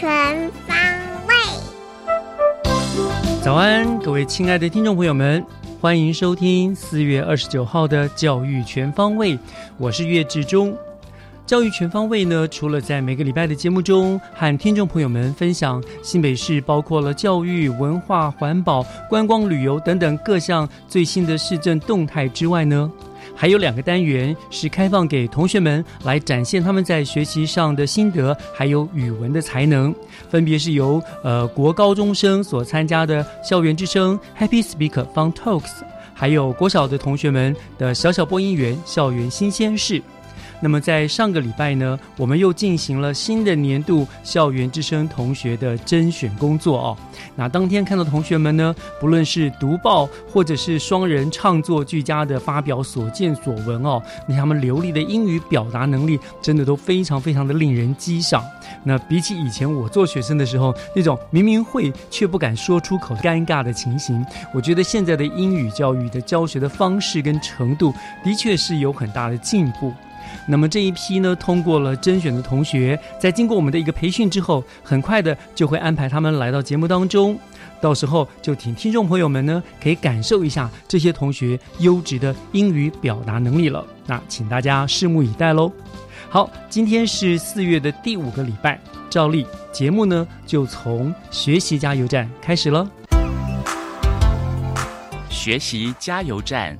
全方位。早安，各位亲爱的听众朋友们，欢迎收听四月二十九号的《教育全方位》，我是岳志忠。教育全方位呢，除了在每个礼拜的节目中和听众朋友们分享新北市包括了教育、文化、环保、观光旅游等等各项最新的市政动态之外呢，还有两个单元是开放给同学们来展现他们在学习上的心得，还有语文的才能。分别是由呃国高中生所参加的校园之声 Happy Speak Fun Talks，还有国小的同学们的小小播音员校园新鲜事。那么在上个礼拜呢，我们又进行了新的年度校园之声同学的甄选工作哦。那当天看到同学们呢，不论是读报或者是双人唱作俱佳的发表所见所闻哦，那他们流利的英语表达能力，真的都非常非常的令人激赏。那比起以前我做学生的时候那种明明会却不敢说出口尴尬的情形，我觉得现在的英语教育的教学的方式跟程度，的确是有很大的进步。那么这一批呢，通过了甄选的同学，在经过我们的一个培训之后，很快的就会安排他们来到节目当中。到时候就请听众朋友们呢，可以感受一下这些同学优质的英语表达能力了。那请大家拭目以待喽。好，今天是四月的第五个礼拜，照例节目呢就从学习加油站开始了。学习加油站，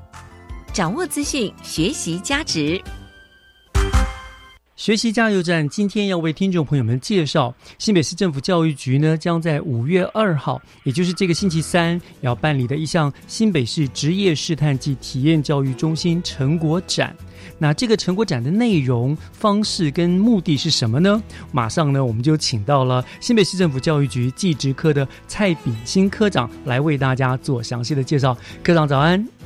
掌握资讯，学习价值。学习加油站今天要为听众朋友们介绍，新北市政府教育局呢将在五月二号，也就是这个星期三要办理的一项新北市职业试探及体验教育中心成果展。那这个成果展的内容、方式跟目的是什么呢？马上呢，我们就请到了新北市政府教育局技职科的蔡炳新科长来为大家做详细的介绍。科长早安。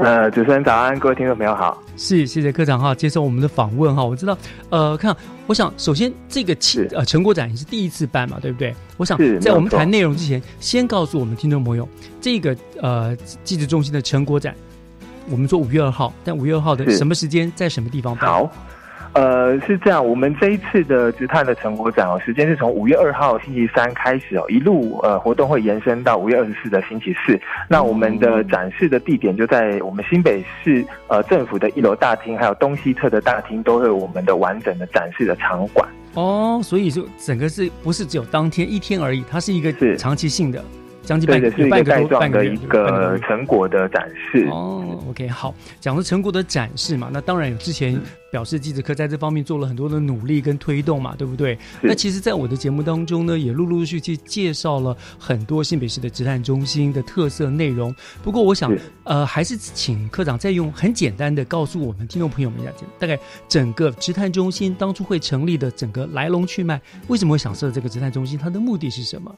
呃，主持人早安，各位听众朋友好。是，谢谢科长哈，接受我们的访问哈。我知道，呃，看，我想首先这个期呃成果展也是第一次办嘛，对不对？我想在我们谈内容之前，先告诉我们听众朋友，这个呃记者中心的成果展，我们说五月二号，但五月二号的什么时间，在什么地方办？好。呃，是这样，我们这一次的直探的成果展哦，时间是从五月二号星期三开始哦，一路呃活动会延伸到五月二十四的星期四。那我们的展示的地点就在我们新北市呃政府的一楼大厅，还有东西侧的大厅，都会有我们的完整的展示的场馆。哦，所以就整个是不是只有当天一天而已？它是一个是长期性的。对的，是一个带状的一个成果的展示。哦，OK，好，讲的成果的展示嘛，那当然有之前表示记者科在这方面做了很多的努力跟推动嘛，对不对？那其实，在我的节目当中呢，也陆陆续续介绍了很多新北市的职探中心的特色内容。不过，我想，呃，还是请科长再用很简单的告诉我们听众朋友们一下，大概整个职探中心当初会成立的整个来龙去脉，为什么会想设这个职探中心，它的目的是什么？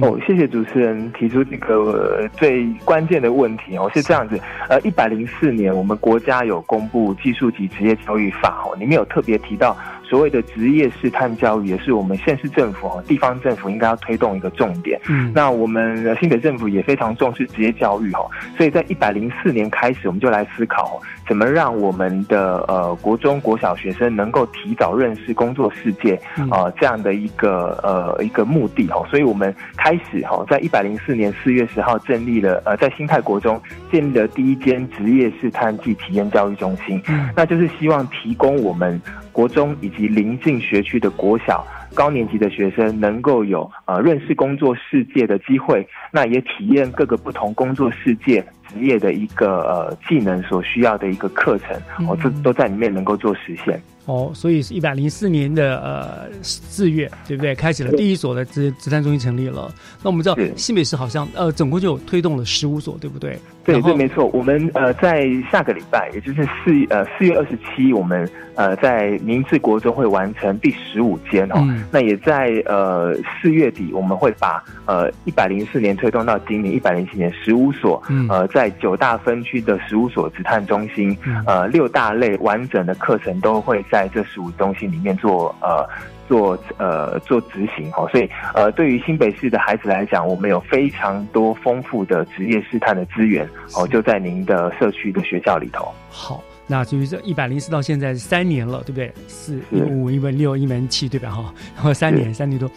哦，谢谢主持人提出这个最关键的问题哦，是这样子，呃，一百零四年我们国家有公布技术及职业教育法哦，里面有特别提到所谓的职业试探教育，也是我们县市政府、地方政府应该要推动一个重点。嗯，那我们新北政府也非常重视职业教育哦，所以在一百零四年开始，我们就来思考怎么让我们的呃国中国小学生能够提早认识工作世界啊这样的一个呃一个目的哦，所以我们开始哈在一百零四年四月十号建立了呃在新泰国中建立了第一间职业试探暨体验教育中心，那就是希望提供我们国中以及邻近学区的国小。高年级的学生能够有呃认识工作世界的机会，那也体验各个不同工作世界职业的一个呃技能所需要的一个课程，哦，这都在里面能够做实现。哦，所以是一百零四年的呃四月，对不对？开始了第一所的职职探中心成立了。那我们知道新北市好像呃总共就推动了十五所，对不对？对对，没错。我们呃在下个礼拜，也就是四呃四月二十七，我们呃在明治国中会完成第十五间哦。那也在呃四月底，我们会把呃一百零四年推动到今年一百零七年十五所，呃在九大分区的十五所职探中心，呃六大类完整的课程都会在。在这十五中心里面做呃做呃做执行哦，所以呃对于新北市的孩子来讲，我们有非常多丰富的职业试探的资源哦，就在您的社区的学校里头。好，那就是这一百零四到现在三年了，对不对？四一门五一门六一门七，对吧？哈，然后三年三年多，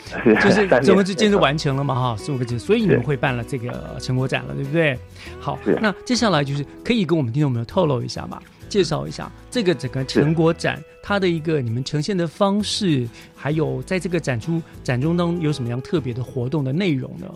就是整个就建设完成了嘛？哈，十五个字，所以你们会办了这个成果展了，对不对？好，那接下来就是可以跟我们听众朋友透露一下嘛？介绍一下这个整个成果展，它的一个你们呈现的方式，还有在这个展出展中当中有什么样特别的活动的内容呢？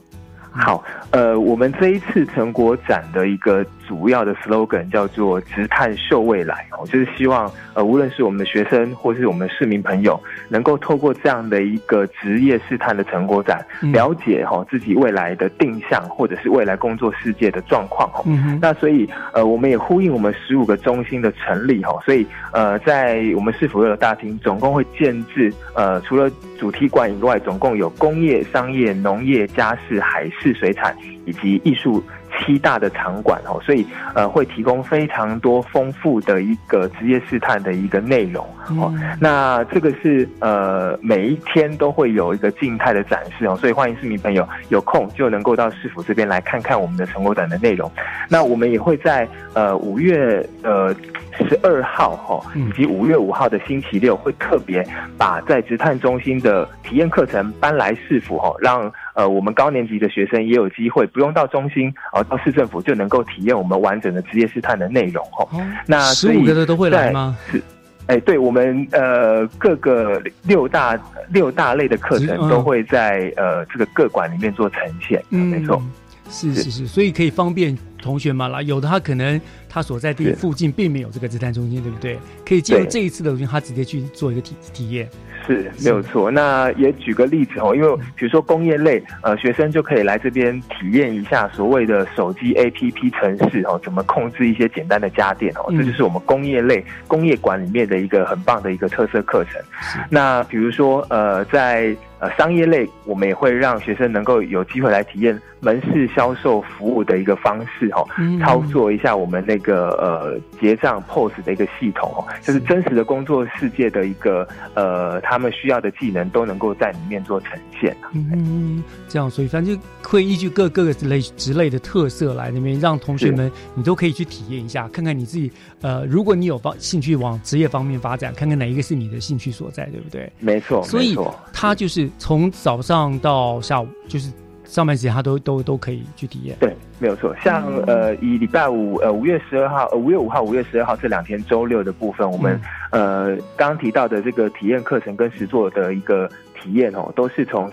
好，呃，我们这一次成果展的一个主要的 slogan 叫做“直探秀未来”，哦，就是希望呃，无论是我们的学生或是我们的市民朋友，能够透过这样的一个职业试探的成果展，了解哈自己未来的定向或者是未来工作世界的状况哈。那所以呃，我们也呼应我们十五个中心的成立哈，所以呃，在我们市府的大厅，总共会建置呃，除了主题馆以外，总共有工业、商业、农业、家事、海事。水产以及艺术七大的场馆哦，所以呃会提供非常多丰富的一个职业试探的一个内容哦。那这个是呃每一天都会有一个静态的展示哦，所以欢迎市民朋友有空就能够到市府这边来看看我们的成果展的内容。那我们也会在呃五月呃。十二号哈，以及五月五号的星期六，会特别把在职探中心的体验课程搬来市府哈，让呃我们高年级的学生也有机会，不用到中心，哦到市政府就能够体验我们完整的职业试探的内容哈。那十五个的都会来吗？是，哎，对我们呃各个六大六大类的课程都会在呃这个各馆里面做呈现，没错。是是是，所以可以方便同学嘛啦。有的他可能他所在地附近并没有这个自探中心，对不对？可以借由这一次的，他直接去做一个体体验。是没有错。那也举个例子哦，因为比如说工业类，呃，学生就可以来这边体验一下所谓的手机 APP 城市哦，怎么控制一些简单的家电哦，这就是我们工业类工业馆里面的一个很棒的一个特色课程。那比如说呃，在呃，商业类我们也会让学生能够有机会来体验门市销售服务的一个方式哈，操作一下我们那个呃结账 POS 的一个系统哦，就是真实的工作世界的一个呃他们需要的技能都能够在里面做呈现。嗯，这样，所以反正就会依据各各个类职类的特色来那边让同学们你都可以去体验一下，看看你自己呃，如果你有方兴趣往职业方面发展，看看哪一个是你的兴趣所在，对不对？没错，所以他就是。从早上到下午，就是上班时间，他都都都可以去体验。对，没有错。像呃，以礼拜五呃五月十二号、呃五月五号、五月十二号这两天周六的部分，我们呃刚刚提到的这个体验课程跟实作的一个体验哦，都是从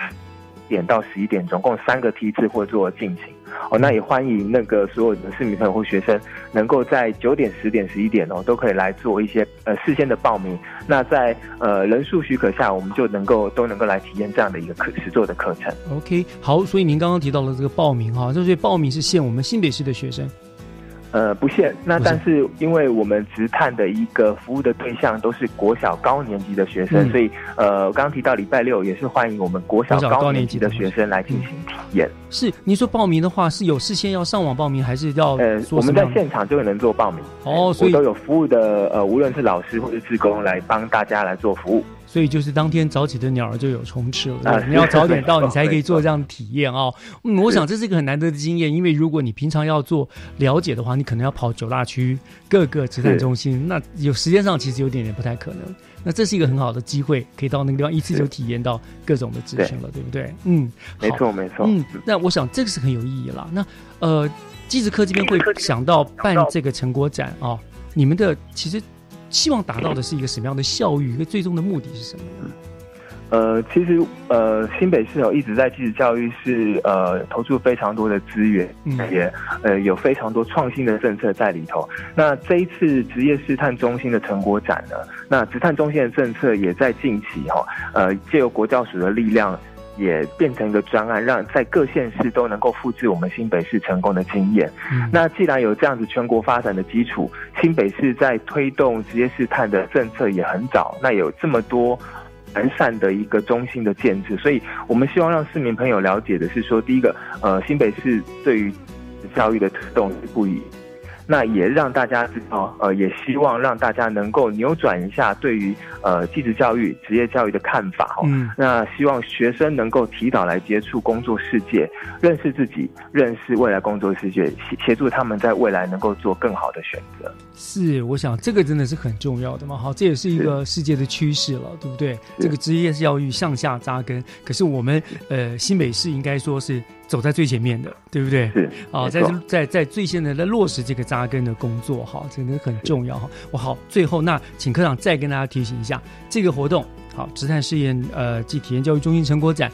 点到十一点，总共三个梯次或做进行。哦，那也欢迎那个所有的市民朋友或学生，能够在九点、十点、十一点哦，都可以来做一些呃事先的报名。那在呃人数许可下，我们就能够都能够来体验这样的一个课实做的课程。OK，好，所以您刚刚提到了这个报名哈，就是报名是限我们新北市的学生。呃，不限。那但是因为我们直探的一个服务的对象都是国小高年级的学生，所以呃，刚刚提到礼拜六也是欢迎我们国小高年级的学生来进行体验。是，您说报名的话是有事先要上网报名，还是要？呃，我们在现场就能做报名。哦，所以都有服务的呃，无论是老师或者职工来帮大家来做服务。所以就是当天早起的鸟儿就有虫吃了。你要早点到，你才可以做这样的体验哦。嗯，我想这是一个很难得的经验，因为如果你平常要做了解的话，你可能要跑九大区各个职探中心，那有时间上其实有点点不太可能。那这是一个很好的机会，可以到那个地方一次就体验到各种的资讯了，对不对？嗯，没错没错。嗯，那我想这个是很有意义啦。那呃，机智科这边会想到办这个成果展啊、你们的其实希望达到的是一个什么样的效益？一个最终的目的是什么呢？呃，其实呃，新北市有一直在继职教育是呃投入非常多的资源，嗯也呃有非常多创新的政策在里头。那这一次职业试探中心的成果展呢，那职探中心的政策也在近期哈、呃借由国教署的力量。也变成一个专案，让在各县市都能够复制我们新北市成功的经验。嗯那既然有这样子全国发展的基础，新北市在推动职业试探的政策也很早，那有这么多完善的一个中心的建制，所以我们希望让市民朋友了解的是说，第一个，呃，新北市对于教育的推动是不遗。那也让大家知道，呃，也希望让大家能够扭转一下对于呃技职教育、职业教育的看法哦。嗯那希望学生能够提早来接触工作世界，认识自己，认识未来工作世界，协协助他们在未来能够做更好的选择。是，我想这个真的是很重要的嘛。好，这也是一个世界的趋势了，对不对？这个职业教育向下扎根，可是我们呃新北市应该说是走在最前面的，对不对？是啊，在在在最现在在落实这个扎根的工作，哈，真的很重要哈。我好，最后那请科长再跟大家提醒一下，这个活动好，职探试验呃暨体验教育中心成果展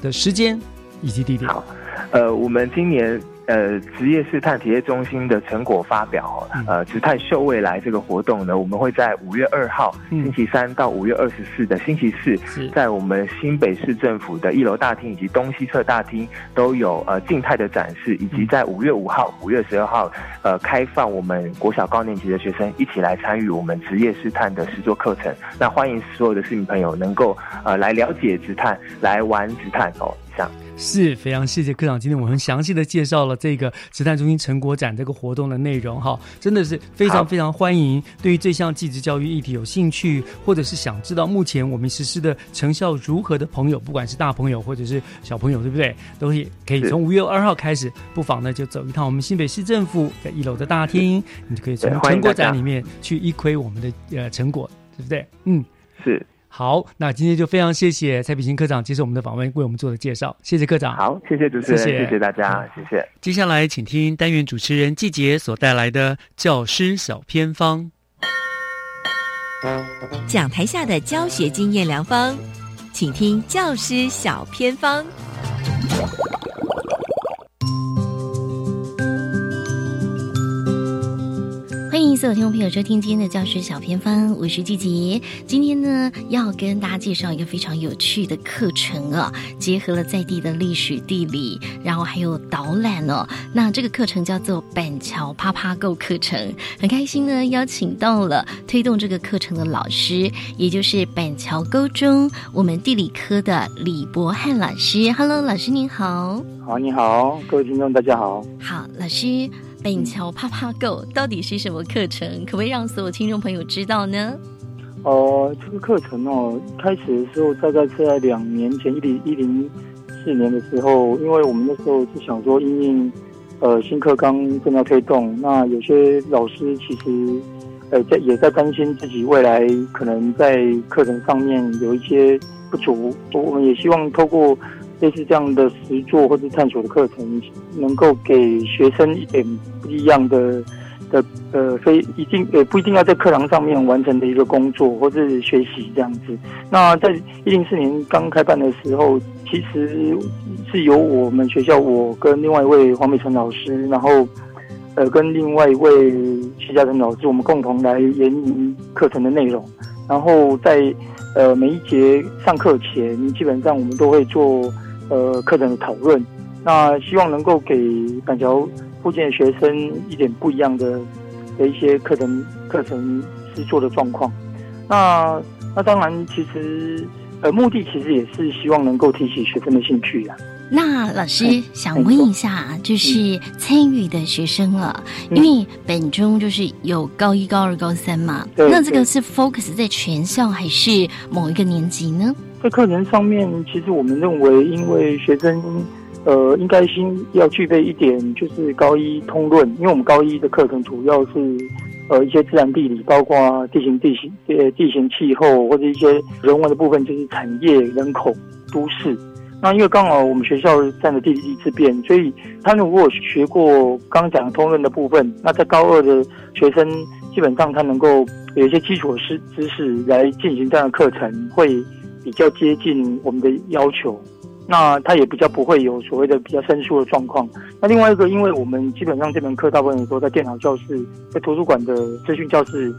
的时间以及地点。好，呃，我们今年呃职业试探体验中心的成果发表呃，职探秀未来这个活动呢，我们会在五月二号嗯星期三到五月二十四的星期四，在我们新北市政府的一楼大厅以及东西侧大厅都有呃静态的展示，以及在五月五号、五月十二号呃开放我们国小高年级的学生一起来参与我们职业试探的实作课程。那欢迎所有的市民朋友能够呃来了解职探，来玩职探哦。以上。是非常谢谢科长，今天我们很详细的介绍了这个慈善中心成果展这个活动的内容哈，真的是非常非常欢迎。对于这项继职教育议题有兴趣，或者是想知道目前我们实施的成效如何的朋友，不管是大朋友或者是小朋友，对不对？都可以可以从五月二号开始，不妨呢就走一趟我们新北市政府在一楼的大厅，你就可以从成果展里面去一窥我们的呃成果，对不对？嗯。是好，那今天就非常谢谢蔡炳新科长接受我们的访问，为我们做的介绍，谢谢科长。好，谢谢主持人，谢谢谢谢大家，谢谢。接下来，请听单元主持人季杰所带来的教师小偏方。讲台下的教学经验良方，请听教师小偏方。所有听众朋友收听今天的教师小偏方，我是季杰。今天呢，要跟大家介绍一个非常有趣的课程啊，结合了在地的历史地理，然后还有导览哦。那这个课程叫做板桥啪啪购课程，很开心呢，邀请到了推动这个课程的老师，也就是板桥高中我们地理科的李博翰老师。Hello，老师您好。好，你好，各位听众，大家好。好，老师，板桥啪啪购到底是什么课程？可不可以让所有听众朋友知道呢？呃，这个课程哦，开始的时候大概是在两年前，一零一零四年的时候，因为我们那时候是想说，因应呃新课纲正在推动，那有些老师其实呃在也在担心自己未来可能在课程上面有一些不足，我们也希望透过类似这样的实作或者探索的课程，能够给学生一点不一样的的呃，非一定呃不一定要在课堂上面完成的一个工作或是学习这样子。那在一零四年刚开办的时候，其实是由我们学校我跟另外一位黄美成老师，然后呃跟另外一位徐嘉诚老师，我们共同来研拟课程的内容，然后在呃每一节上课前，基本上我们都会做呃课程的讨论。那希望能够给板桥附近的学生一点不一样的的一些课程课程制作的状况。那那当然，其实呃目的其实也是希望能够提起学生的兴趣啊。那老师想问一下，就是参与的学生了，因为本中就是有高一、高二、高三嘛，那这个是 focus 在全校还是某一个年级呢？在课程上面，其实我们认为，因为学生呃应该先要具备一点，就是高一通论，因为我们高一的课程主要是呃一些自然地理，包括地形、地形、呃地形气候或者一些人文的部分，就是产业、人口、都市。那因为刚好我们学校占了地理之便，所以他如果学过刚讲通论的部分，那在高二的学生基本上他能够有一些基础的知知识来进行这样的课程，会比较接近我们的要求。那他也比较不会有所谓的比较生疏的状况。那另外一个，因为我们基本上这门课大部分都在电脑教室、在图书馆的资讯教室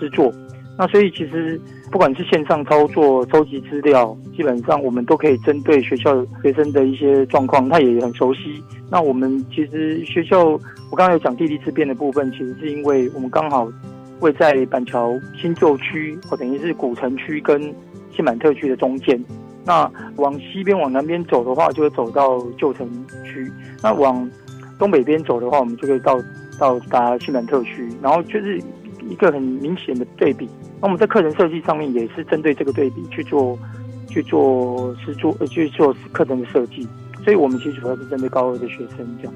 施作，那所以其实。不管是线上操作、收集资料，基本上我们都可以针对学校学生的一些状况，他也很熟悉。那我们其实学校，我刚刚有讲地理之变的部分，其实是因为我们刚好位在板桥新 旧区，或等于是古城区跟新满特区的中间。那往西边往南边走的话，就会走到旧城区；那往东北边走的话，我们就可以到到达新满特区。然后就是一个很明显的对比。那我们在课程设计上面也是针对这个对比去做，去做是做去做课程的设计，所以我们其实主要是针对高二的学生这样。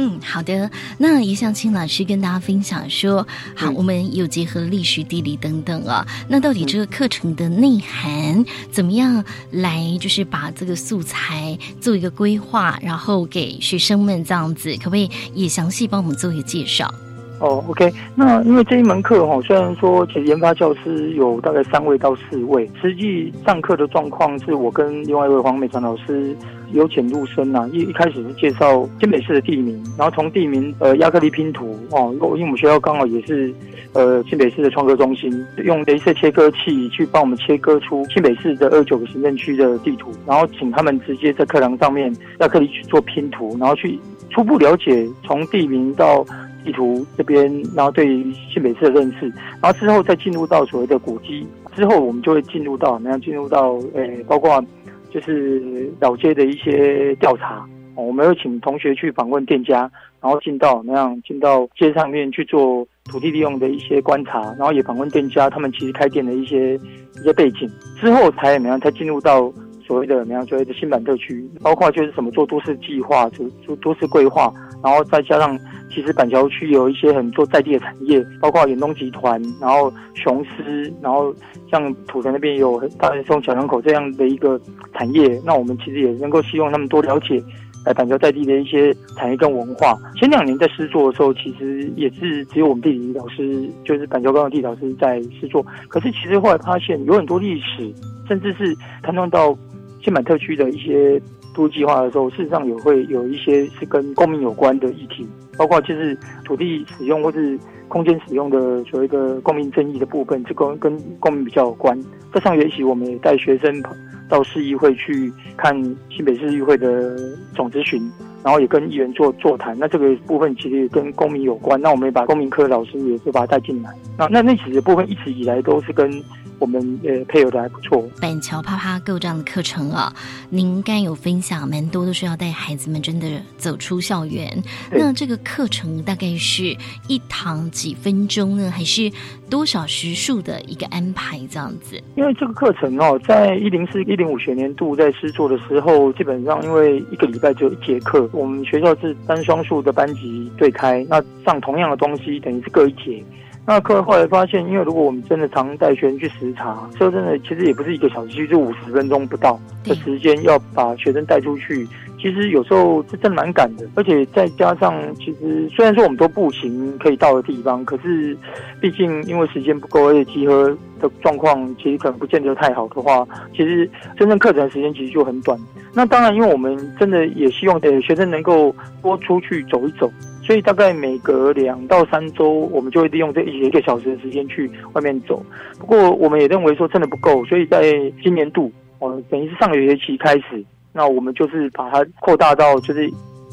嗯，好的。那也想请老师跟大家分享说，好，我们有结合历史、地理等等啊。那到底这个课程的内涵怎么样来，就是把这个素材做一个规划，然后给学生们这样子，可不可以也详细帮我们做一个介绍？哦，OK，那因为这一门课哈，虽然说其实研发教师有大概三位到四位，实际上课的状况是我跟另外一位黄美传老师由浅入深呐。一一开始是介绍新北市的地名，然后从地名呃亚克力拼图哦，因为我们学校刚好也是呃新北市的创客中心，用镭射切割器去帮我们切割出新北市的二九个行政区的地图，然后请他们直接在课堂上面亚克力去做拼图，然后去初步了解从地名到。地图这边，然后对于新北市的认识，然后之后再进入到所谓的古迹，之后我们就会进入到怎么样？进入到诶，包括就是老街的一些调查。我们会请同学去访问店家，然后进到那样进到街上面去做土地利用的一些观察，然后也访问店家，他们其实开店的一些一些背景，之后才怎么样？才进入到所谓的怎么样？所谓的新版特区，包括就是什么做都市计划，做做都市规划，然后再加上。其实板桥区有一些很多在地的产业，包括远东集团，然后雄狮，然后像土城那边有大人松小两口这样的一个产业。那我们其实也能够希望他们多了解，来板桥在地的一些产业跟文化。前两年在试做的时候，其实也是只有我们地理老师，就是板桥高中地理老师在试做。可是其实后来发现，有很多历史，甚至是谈论到新板特区的一些都计划的时候，事实上也会有一些是跟公民有关的议题。包括就是土地使用或是空间使用的所谓的公民争议的部分，这跟跟公民比较有关。在上学期，我们也带学生到市议会去看新北市议会的总咨询，然后也跟议员做座谈。那这个部分其实也跟公民有关。那我们也把公民科老师也是把他带进来。那那那几个部分一直以来都是跟。我们呃配合的还不错。板桥啪啪够这样的课程啊，您刚有分享蛮多，都是要带孩子们真的走出校园。那这个课程大概是一堂几分钟呢，还是多少时数的一个安排这样子？因为这个课程哦，在一零四一零五学年度在师作的时候，基本上因为一个礼拜只有一节课，我们学校是单双数的班级对开，那上同样的东西，等于是各一节。那课后来发现，因为如果我们真的常带学生去实查，说真的，其实也不是一个小时，就五十分钟不到的时间，要把学生带出去，其实有时候是真蛮赶的。而且再加上，其实虽然说我们都步行可以到的地方，可是毕竟因为时间不够，而且集合的状况其实可能不见得太好的话，其实真正课程的时间其实就很短。那当然，因为我们真的也希望 呃学生能够多出去走一走。所以大概每隔两到三周，我们就会利用这一一个小时的时间去外面走。不过我们也认为说真的不够，所以在今年度，哦，等于是上个学期开始，那我们就是把它扩大到就是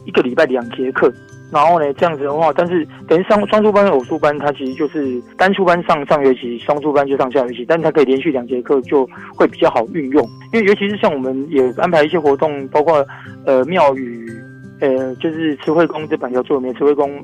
一个礼拜两节课，然后呢，这样子的话，但是等于双双数班、偶数班，它其实就是单数班上上学期，双数班就上下学期，但它可以连续两节课，就会比较好运用。因为尤其是像我们也安排一些活动，包括呃庙宇，呃就是慈惠宫这板桥最有名慈惠宫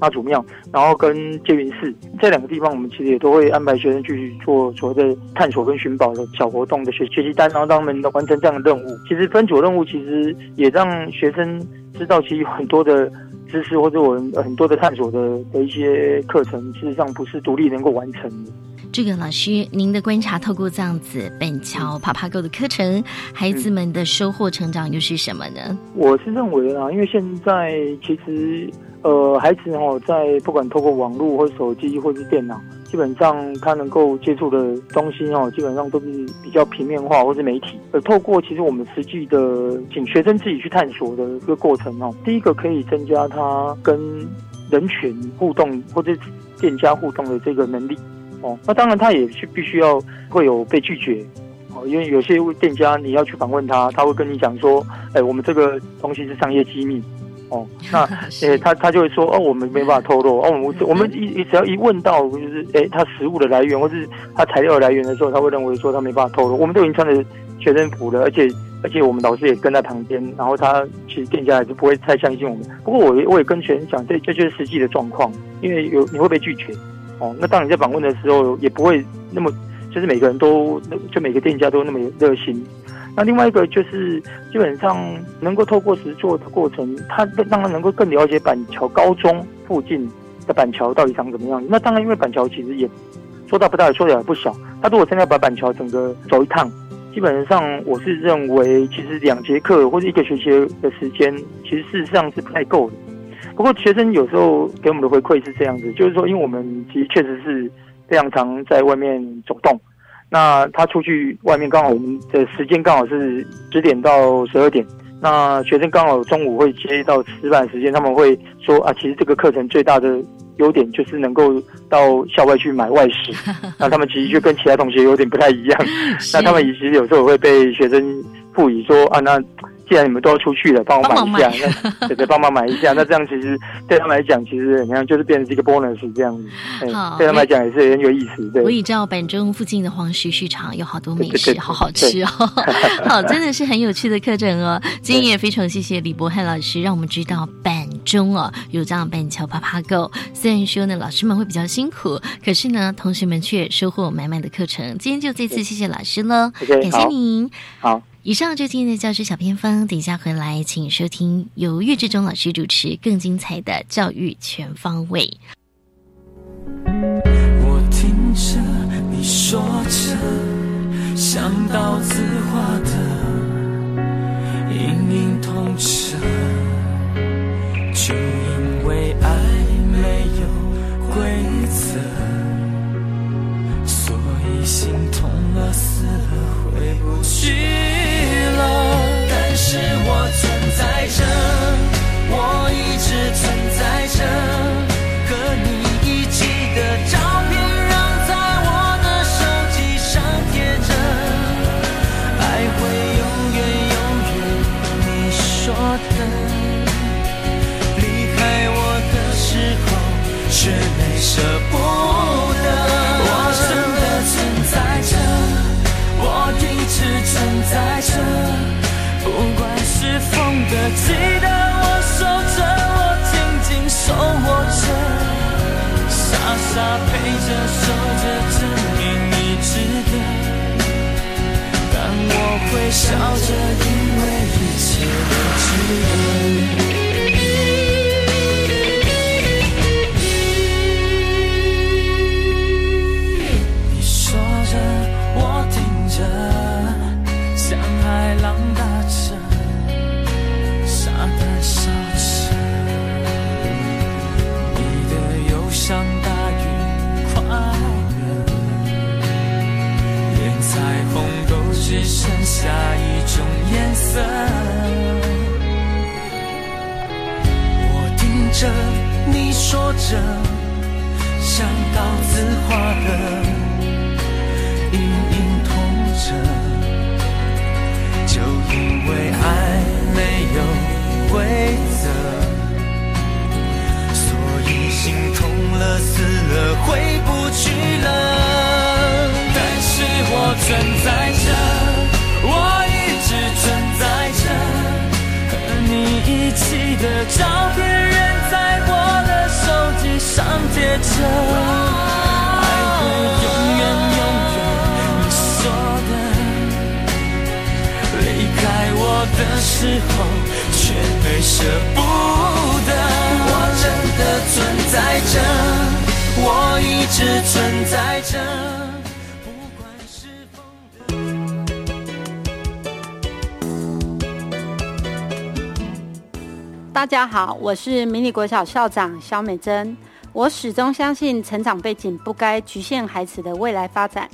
妈祖庙，然后跟接云寺这两个地方，我们其实也都会安排学生去做所谓的探索跟寻宝的小活动的学学习单，然后让他们完成这样的任务。其实分组任务其实也让学生知道，其实有很多的。知识或者我们很多的探索的的一些课程，事实上不是独立能够完成的。这个老师，您的观察透过这样子板桥爬爬沟的课程，孩子们的收获成长又是什么呢？我是认为啊，因为现在其实呃，孩子哦，在不管透过网络或手机或是电脑。基本上他能够接触的东西哦，基本上都是比较平面化或是媒体。呃，透过其实我们实际的请学生自己去探索的一个过程哦，第一个可以增加他跟人群互动或者店家互动的这个能力哦。那当然他也是必须要会有被拒绝哦，因为有些店家你要去访问他，他会跟你讲说，哎，我们这个东西是商业机密。哦，那诶，他他就会说，哦，我们没办法透露。哦，我我们一一只要一问到，就是诶，他食物的来源或是他材料的来源的时候，他会认为说他没办法透露。我们都已经穿着学生服了，而且而且我们老师也跟在旁边，然后他其实店家也是不会太相信我们。不过我我也跟学生讲，这这就是实际的状况，因为有你会被拒绝。哦，那当你在访问的时候，也不会那么就是每个人都就每个店家都那么热心。那另外一个就是，基本上能够透过实做的过程，他让他能够更了解板桥高中附近的板桥到底长怎么样。那当然，因为板桥其实也说大不大，说的也不小。他如果真的要把板桥整个走一趟，基本上我是认为，其实两节课或者一个学期的时间，其实事实上是不太够的。不过学生有时候给我们的回馈是这样子，就是说，因为我们其实确实是非常常在外面走动。那他出去外面刚好我们的时间刚好是十点到十二点，那学生刚好中午会接到吃饭时间，他们会说啊，其实这个课程最大的优点就是能够到校外去买外食，那他们其实就跟其他同学有点不太一样，那他们其实有时候会被学生 赋予说啊那。既然你们都要出去了，帮我买一下，那对对，帮忙买一下。那这样其实对他们来讲，其实怎样，就是变成一个 bonus 这样子。好，对他们来讲也是很有意思。对，我也知道板中附近的黄石市场有好多美食，好好吃哦。好，真的是很有趣的课程哦。今天也非常谢谢李博翰老师，让我们知道板中哦有这样板桥爬爬狗。虽然说呢，老师们会比较辛苦，可是呢，同学们却收获满满的课程。今天就这次谢谢老师了，感谢您。好。以上就今天的教师小偏方，等一下回来请收听由岳志忠老师主持更精彩的教育全方位。我听着你说着，想到字画的隐隐痛彻，就因为爱没有规则，所以心痛了，死了，回不去。笑着，只剩下一种颜色我听着你说着像刀子划的隐隐痛着就因为爱没有规则所以心痛了死了回不去了。但是我存在着。起的照片仍在我的手机上贴着，爱会永远永远，你说的，离开我的时候却没舍不得，我真的存在着，我一直存在着。大家好，我是迷你国小校长肖美珍。我始终相信，成长背景不该局限孩子的未来发展。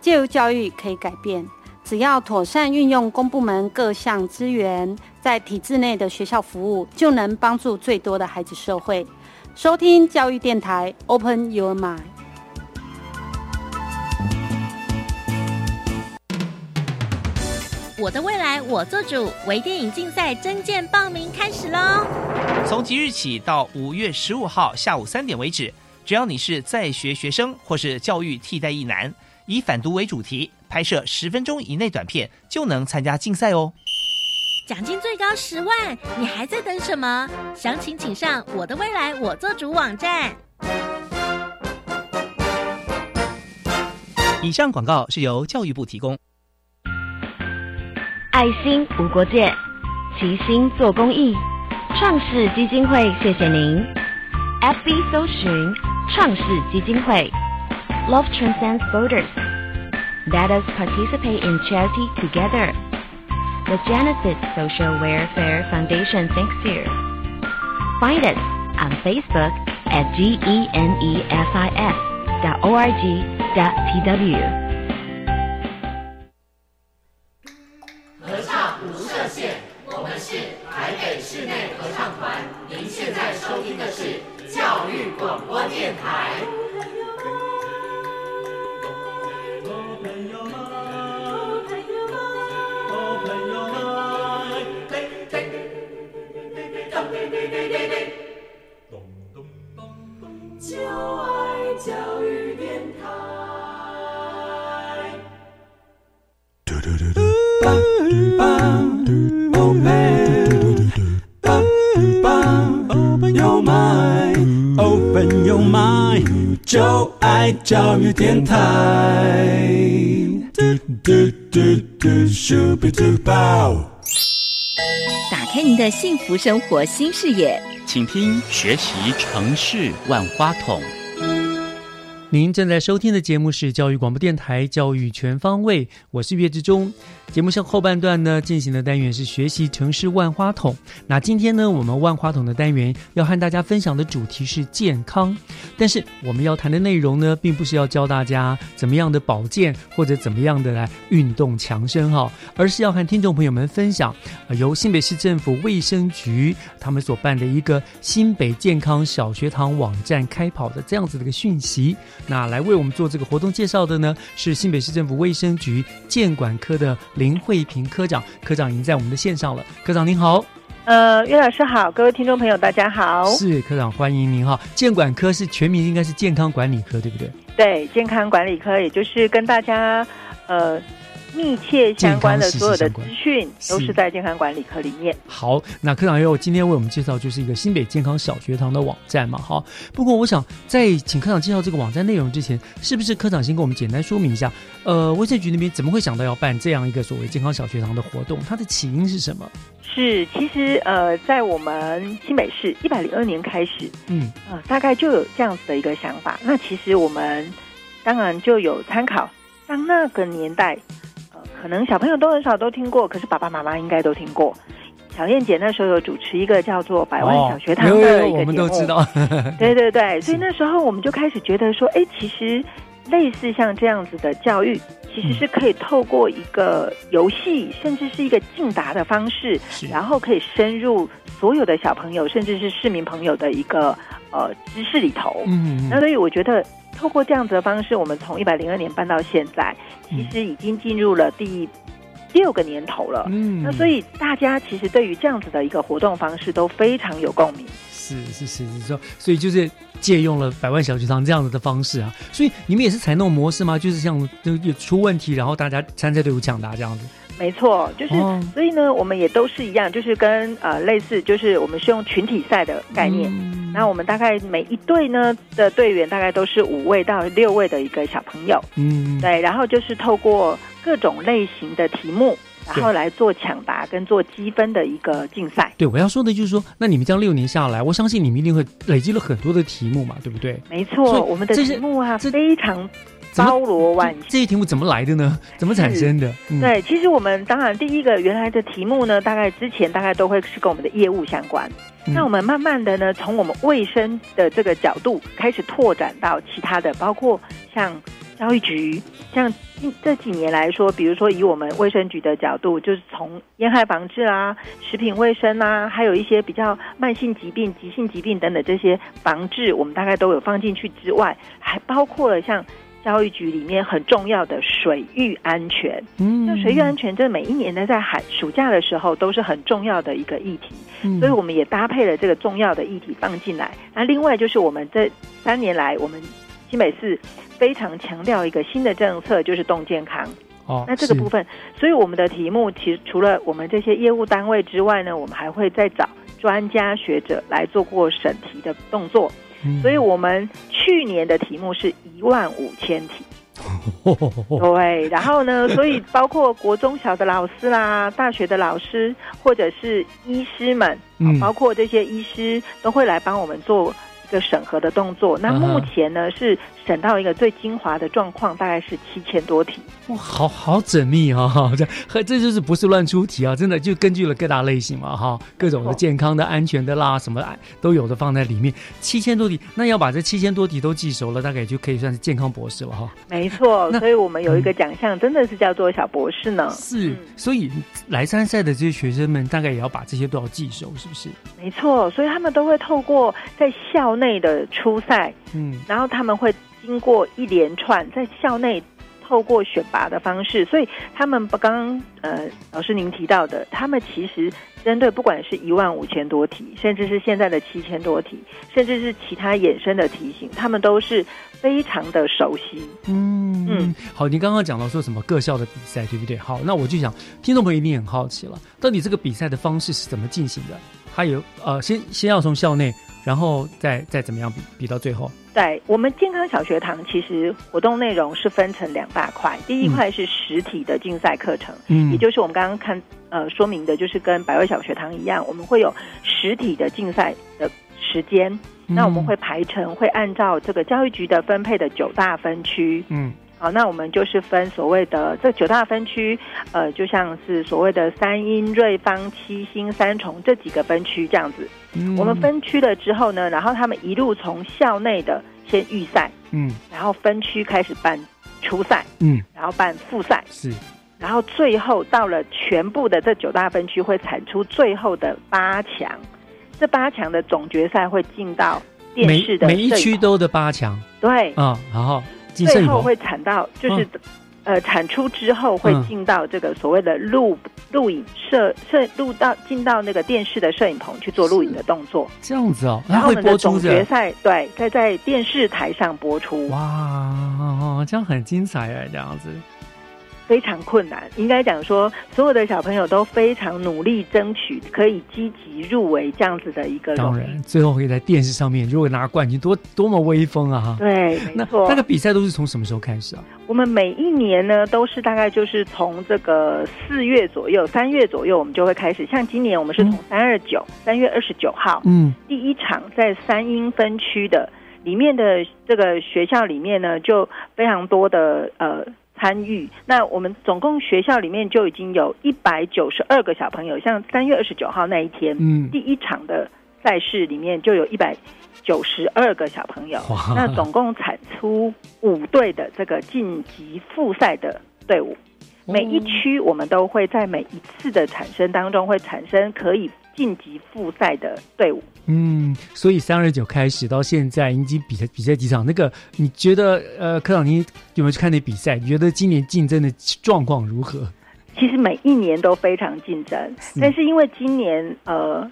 借由教育可以改变，只要妥善运用公部门各项资源，在体制内的学校服务，就能帮助最多的孩子社会。收听教育电台，Open Your Mind。我的未来我做主，微电影竞赛征件报名开始喽！从即日起到五月十五号下午三点为止，只要你是在学学生或是教育替代役男，以反毒为主题，拍摄十分钟以内短片，就能参加竞赛哦。奖金最高十万，你还在等什么？详情请上我的未来我做主网站。以上广告是由教育部提供。爱心无国界，齐心做公益。创世基金会，谢谢您。FB 搜寻创世基金会，Love transcends borders. Let us participate in charity together. The Genesis Social Welfare Foundation thanks you. Find us on Facebook at genefis 台北室内合唱团。您现在收听的是教育广播电台。就爱教育电台。mind，就爱教育电台。打开您的幸福生活新视野，请听学习城市万花筒。您正在收听的节目是教育广播电台《教育全方位》，我是岳志忠。节目上后半段呢，进行的单元是学习城市万花筒。那今天呢，我们万花筒的单元要和大家分享的主题是健康，但是我们要谈的内容呢，并不是要教大家怎么样的保健或者怎么样的来运动强身哈，而是要和听众朋友们分享，呃、由新北市政府卫生局他们所办的一个新北健康小学堂网站开跑的这样子的一个讯息。那来为我们做这个活动介绍的呢，是新北市政府卫生局健管科的林慧萍科长。科长已经在我们的线上了，科长您好。呃，岳老师好，各位听众朋友大家好。是科长，欢迎您哈。健管科是全名应该是健康管理科，对不对？对，健康管理科，也就是跟大家呃密切相关的所有的资讯，都是在健康管理科里面。好，那科长又今天为我们介绍就是一个新北健康小学堂的网站嘛，哈。不过我想在请科长介绍这个网站内容之前，是不是科长先跟我们简单说明一下，呃，卫生局那边怎么会想到要办这样一个所谓健康小学堂的活动？它的起因是什么？是，其实呃，在我们新北市一百零二年开始，嗯，呃，大概就有这样子的一个想法。那其实我们当然就有参考，像那个年代，呃，可能小朋友都很少都听过，可是爸爸妈妈应该都听过。小燕姐那时候有主持一个叫做《百万小学堂》的一个节目，我们都知道。对对对，所以那时候我们就开始觉得说，哎，其实类似像这样子的教育。其实是可以透过一个游戏，甚至是一个竞答的方式，然后可以深入所有的小朋友，甚至是市民朋友的一个呃知识里头。嗯，那所以我觉得，透过这样子的方式，我们从一百零二年办到现在，其实已经进入了第六个年头了。嗯，那所以大家其实对于这样子的一个活动方式都非常有共鸣。是是是，你说，所以就是借用了百万小学堂这样子的方式啊，所以你们也是采那种模式吗？就是像就有出问题，然后大家参赛队伍抢答这样子。没错，就是、哦所以呢，我们也都是一样，就是跟呃类似，就是我们是用群体赛的概念。嗯那我们大概每一队呢的队员大概都是五位到六位的一个小朋友，嗯，对，然后就是透过各种类型的题目，然后来做抢答跟做积分的一个竞赛。对，我要说的就是说，那你们这样六年下来，我相信你们一定会累积了很多的题目嘛，对不对？没错，我们的题目啊非常包罗万象。这些题目怎么来的呢？怎么产生的？嗯，对，其实我们当然第一个原来的题目呢，大概之前大概都会是跟我们的业务相关。嗯那我们慢慢的呢，从我们卫生的这个角度开始拓展到其他的，包括像教育局，像近这几年来说，比如说以我们卫生局的角度，就是从烟害防治啊、食品卫生啊，还有一些比较慢性疾病、急性疾病等等这些防治，我们大概都有放进去之外，还包括了像。教育局里面很重要的水域安全，嗯那水域安全，这每一年呢，在寒暑假的时候都是很重要的一个议题，嗯所以我们也搭配了这个重要的议题放进来。那另外就是我们这三年来，我们新北市非常强调一个新的政策，就是动健康。哦那这个部分，所以我们的题目其实除了我们这些业务单位之外呢，我们还会再找专家学者来做过审题的动作。嗯所以我们去年的题目是一万五千题。对，然后呢，所以包括国中小的老师啦、大学的老师，或者是医师们，嗯包括这些医师都会来帮我们做一个审核的动作。那目前呢是审到一个最精华的状况，大概是七千多题。哇，好好缜密啊！哈，这这就是不是乱出题啊，真的就根据了各大类型嘛，哈，各种的健康的、安全的啦，什么的都有的放在里面。七千多题，那要把这七千多题都记熟了，大概就可以算是健康博士了哈。没错，所以我们有一个奖项，真的是叫做小博士呢。是，所以来参赛的这些学生们，大概也要把这些都要记熟，是不是？没错，所以他们都会透过在校内的初赛，嗯，然后他们会经过一连串在校内透过选拔的方式，所以他们刚刚呃老师您提到的，他们其实针对不管是一万五千多题，甚至是现在的七千多题，甚至是其他衍生的题型，他们都是非常的熟悉。嗯嗯，好，您刚刚讲到说什么各校的比赛，对不对？好，那我就想，听众朋友一定很好奇了，到底这个比赛的方式是怎么进行的？还有呃，先先要从校内，然后再再怎么样比比到最后。对我们健康小学堂，其实活动内容是分成两大块，第一块是实体的竞赛课程，嗯。也就是我们刚刚看呃说明的，就是跟百味小学堂一样，我们会有实体的竞赛的时间，嗯那我们会排成，会按照这个教育局的分配的九大分区，嗯好，那我们就是分所谓的这九大分区，呃，就像是所谓的三英、瑞芳、七星、三重这几个分区这样子。嗯。我们分区了之后呢，然后他们一路从校内的先预赛，嗯。然后分区开始办初赛，嗯。然后办复赛，是。然后最后到了全部的这九大分区会产出最后的八强，这八强的总决赛会进到电视的每一区都的八强。对。啊，然后最后会产到就是、嗯。呃产出之后会嗯。进到这个所谓的录录影摄摄录到进到那个电视的摄影棚去做录影的动作，这样子哦，然后我们的总决赛对在在电视台上播出，哇，这样很精彩哎，这样子。非常困难。应该讲说，所有的小朋友都非常努力争取可以积极入围这样子的一个。当然，最后可以在电视上面，如果拿冠军，多多么威风啊！哈。对，没那错。那个比赛都是从什么时候开始啊？我们每一年呢，都是大概就是从这个四月左右、三月左右，我们就会开始。像今年我们是从三二九、三月二十九号，嗯，第一场在三英分区的里面的这个学校里面呢，就非常多的呃参与。那我们总共学校里面就已经有一百九十二个小朋友，像三月二十九号那一天，嗯第一场的赛事里面就有一百九十二个小朋友，那总共产出五队的这个晋级复赛的队伍。每一区我们都会在每一次的产生当中会产生可以晋级复赛的队伍。嗯，所以三二九开始到现在已经比赛比赛几场。那个你觉得呃，科长您有没有去看那比赛？你觉得今年竞争的状况如何？其实每一年都非常竞争，但是因为今年呃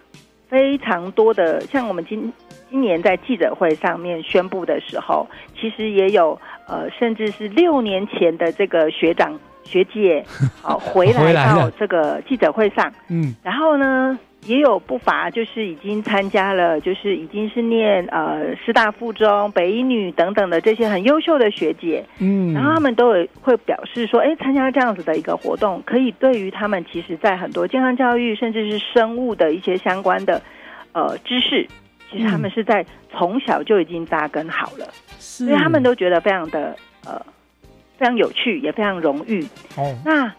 非常多的，像我们今今年在记者会上面宣布的时候，其实也有呃甚至是六年前的这个学长学姐好回 回来到这个记者会上，嗯，然后呢，也有不乏就是已经参加了，就是已经是念呃师大附中、北一女等等的这些很优秀的学姐，嗯，然后他们都有会表示说，哎，参加这样子的一个活动，可以对于他们其实在很多健康教育甚至是生物的一些相关的呃知识，其实他们是在从小就已经扎根好了，所以他们都觉得非常的呃非常有趣，也非常荣誉。哦，那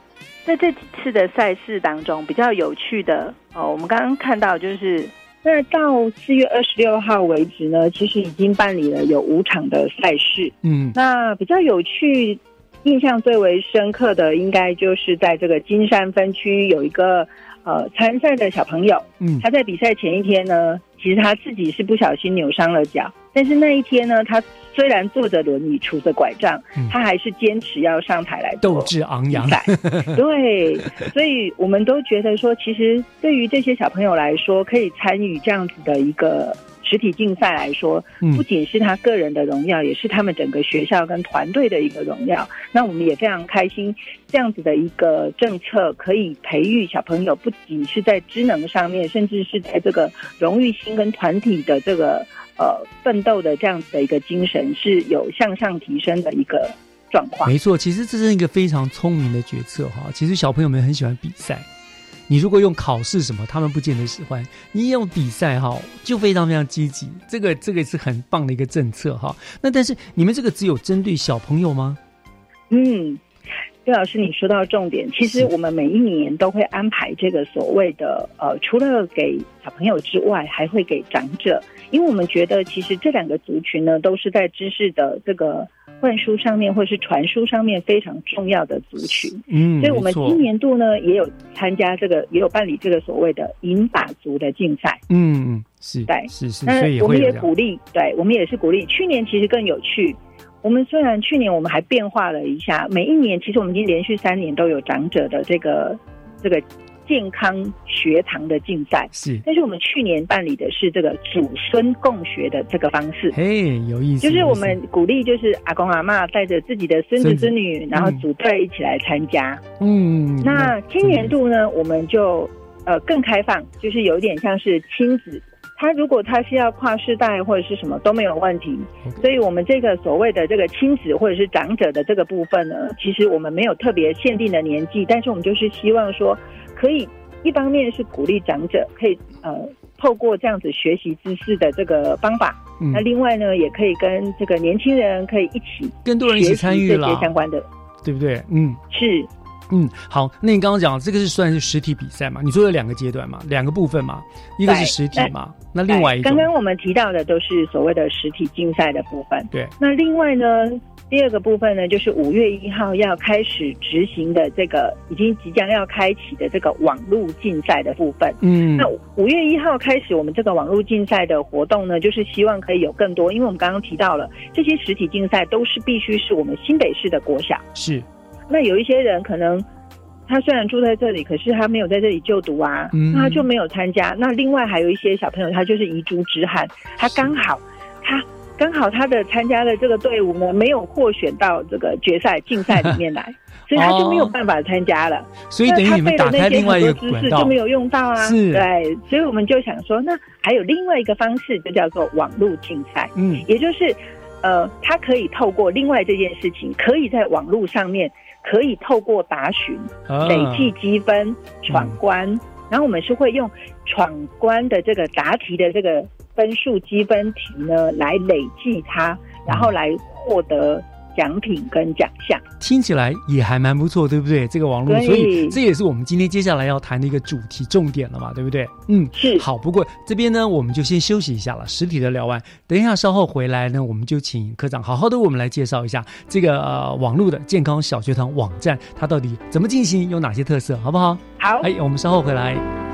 在这几次的赛事当中，比较有趣的哦，我们刚刚看到就是，那到四月二十六号为止呢，其实已经办理了有五场的赛事。嗯，那比较有趣、印象最为深刻的，应该就是在这个金山分区有一个呃参赛的小朋友，嗯他在比赛前一天呢，其实他自己是不小心扭伤了脚，但是那一天呢，他虽然坐着轮椅、拄着拐杖，嗯。他还是坚持要上台来斗志昂扬，对，所以我们都觉得说，其实对于这些小朋友来说，可以参与这样子的一个实体竞赛来说，嗯。不仅是他个人的荣耀，也是他们整个学校跟团队的一个荣耀。那我们也非常开心，这样子的一个政策可以培育小朋友，不仅是在职能上面，甚至是在这个荣誉心跟团体的这个呃奋斗的这样子的一个精神，是有向上提升的一个状况。没错，其实这是一个非常聪明的决策哈。其实小朋友们很喜欢比赛，你如果用考试什么，他们不见得喜欢；你用比赛哈，就非常非常积极。这个这个是很棒的一个政策哈。那但是你们这个只有针对小朋友吗？嗯，岳老师，你说到重点，其实我们每一年都会安排这个所谓的呃，除了给小朋友之外，还会给长者，因为我们觉得其实这两个族群呢，都是在知识的这个灌输上面或是传输上面非常重要的族群。嗯所以我们今年度呢也有参加这个，也有办理这个所谓的银发族的竞赛。嗯嗯，是，对是是，那我们也鼓励，对我们也是鼓励。去年其实更有趣，我们虽然去年我们还变化了一下，每一年其实我们已经连续三年都有长者的这个这个健康学堂的竞赛，是，但是我们去年办理的是这个祖孙共学的这个方式。嘿，有意思，就是我们鼓励，就是阿公阿妈带着自己的孙子孙子孙女，然后组队一起来参加。嗯，那今年度呢，我们就呃更开放，就是有点像是亲子。他如果他是要跨世代或者是什么都没有问题，所以我们这个所谓的这个亲子或者是长者的这个部分呢，其实我们没有特别限定的年纪，但是我们就是希望说，可以一方面是鼓励长者可以呃透过这样子学习知识的这个方法，嗯那另外呢也可以跟这个年轻人可以一起更多人一起学习这参与啦些相关的对不对？嗯，是。嗯，好，那你刚刚讲这个是算是实体比赛嘛？你说有两个阶段嘛，两个部分嘛，一个是实体嘛，那另外一个刚刚我们提到的都是所谓的实体竞赛的部分。对，那另外呢，第二个部分呢，就是五月一号要开始执行的这个已经即将要开启的这个网络竞赛的部分。嗯那五月一号开始，我们这个网络竞赛的活动呢，就是希望可以有更多，因为我们刚刚提到了这些实体竞赛都是必须是我们新北市的国小。是，那有一些人可能他虽然住在这里，可是他没有在这里就读啊，嗯那他就没有参加。那另外还有一些小朋友，他就是遗珠之憾，他刚好他刚好他的参加的这个队伍呢，没有获选到这个决赛竞赛里面来，所以他就没有办法参加了。所以等于你们打开另外一个管道那他背的那些很多知识就没有用到啊。是对，所以我们就想说，那还有另外一个方式，就叫做网络竞赛。嗯，也就是呃，他可以透过另外这件事情，可以在网络上面，可以透过答询啊。累计积分、闯关，然后我们是会用闯关的这个答题的这个分数积分题呢，来累计它，然后来获得奖品跟奖项。听起来也还蛮不错，对不对？这个网络，所以这也是我们今天接下来要谈的一个主题重点了嘛，对不对？嗯，是。好，不过这边呢，我们就先休息一下了。实体的聊完，等一下稍后回来呢，我们就请科长好好的我们来介绍一下这个呃网络的健康小学堂网站，它到底怎么进行，有哪些特色，好不好？好，哎，我们稍后回来。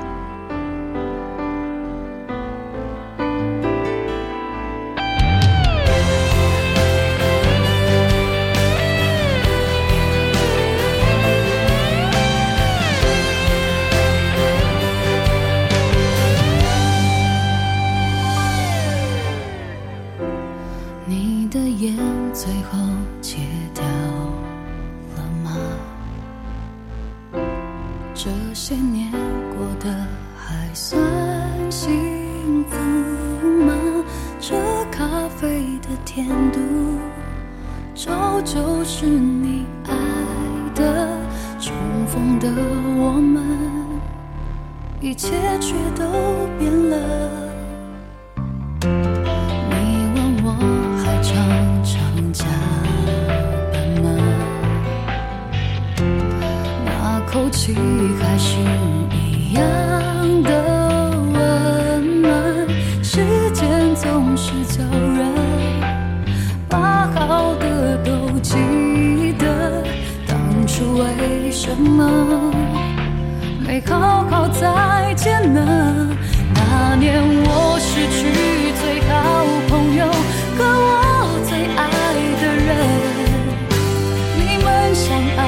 这些年过得还算幸福吗？这咖啡的甜度，照旧是你爱的。重逢的我们，一切却都变了。那口气还是一样的温暖。时间总是叫人把好的都记得，当初为什么没好好再见呢？那年我失去最好朋友和我最爱的人，你们相爱，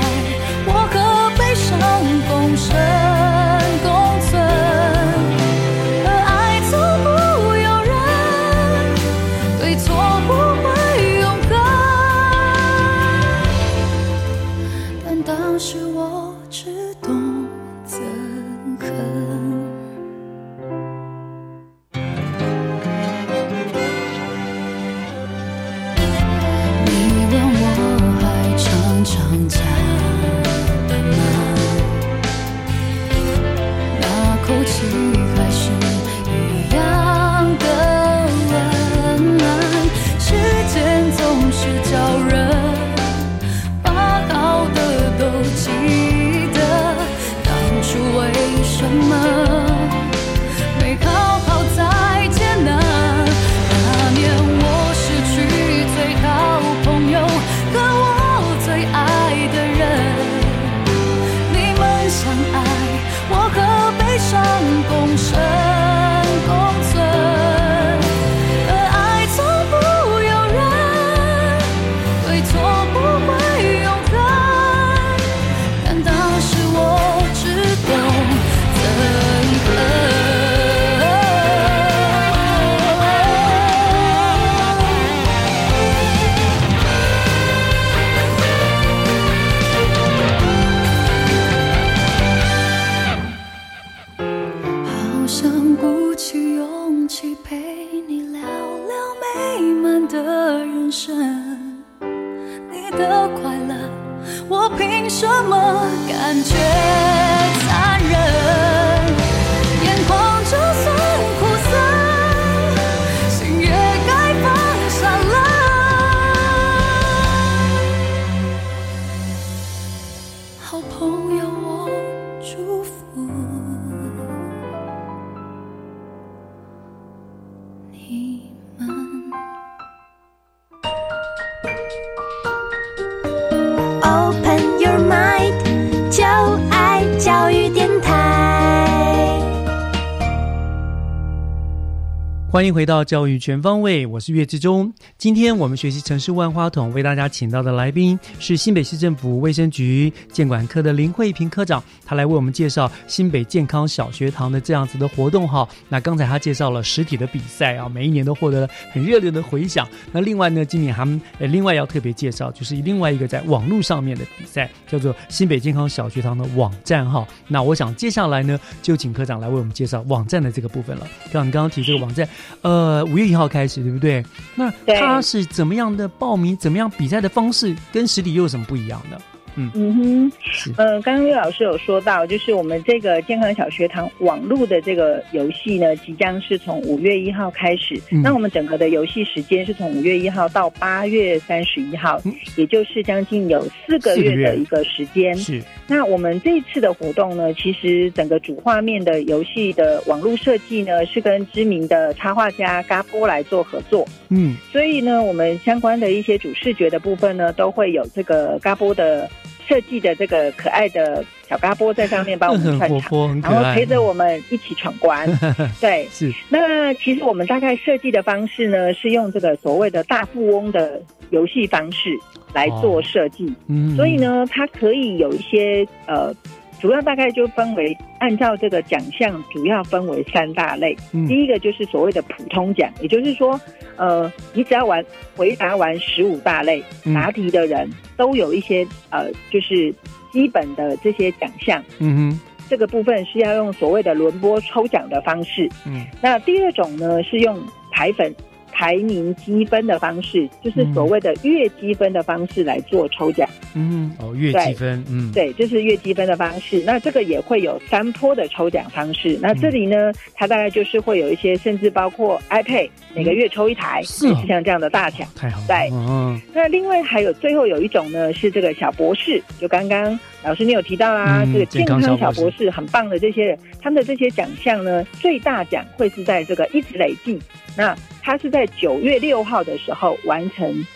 欢迎回到教育全方位，我是岳志忠。今天我们学习城市万花筒，为大家请到的来宾是新北市政府卫生局健管科的林慧平科长，他来为我们介绍新北健康小学堂的这样子的活动哈。那刚才他介绍了实体的比赛啊，每一年都获得了很热烈的回响。那另外呢，今年他们呃另外要特别介绍，就是另外一个在网络上面的比赛，叫做新北健康小学堂的网站哈。那我想接下来呢，就请科长来为我们介绍网站的这个部分了。像你刚刚提这个网站。呃，五月一号开始，对不对？那它是怎么样的报名？怎么样比赛的方式跟实体又有什么不一样的？嗯嗯哼，呃，刚刚岳老师有说到，就是我们这个健康小学堂网络的这个游戏呢，即将是从五月一号开始。嗯那我们整个的游戏时间是从五月一号到八月三十一号，也就是将近有四个月的一个时间。是。那我们这一次的活动呢，其实整个主画面的游戏的网络设计呢，是跟知名的插画家嘎波来做合作。嗯，所以呢，我们相关的一些主视觉的部分呢，都会有这个嘎波的设计的这个可爱的小嘎波在上面帮我们很串场，然后陪着我们一起闯关。对，是。那其实我们大概设计的方式呢，是用这个所谓的大富翁的游戏方式来做设计。嗯所以呢，它可以有一些呃。主要大概就分为按照这个奖项，主要分为三大类。嗯第一个就是所谓的普通奖，也就是说，呃，你只要完回答完十五大类嗯答题的人，都有一些呃，就是基本的这些奖项。嗯哼，这个部分是要用所谓的轮播抽奖的方式。嗯，那第二种呢是用排粉。排名积分的方式，就是所谓的月积分的方式来做抽奖。嗯，哦，月积分，嗯，对，这是月积分的方式。那这个也会有三波的抽奖方式。那这里呢，它大概就是会有一些，甚至包括 iPad 每个月抽一台，是像这样的大奖。太好，对，嗯。那另外还有最后有一种呢，是这个小博士，就刚刚老师你有提到啦，这个健康小博士很棒的这些人，他们的这些奖项呢，最大奖会是在这个一直累计。那他是在九月六号的时候完成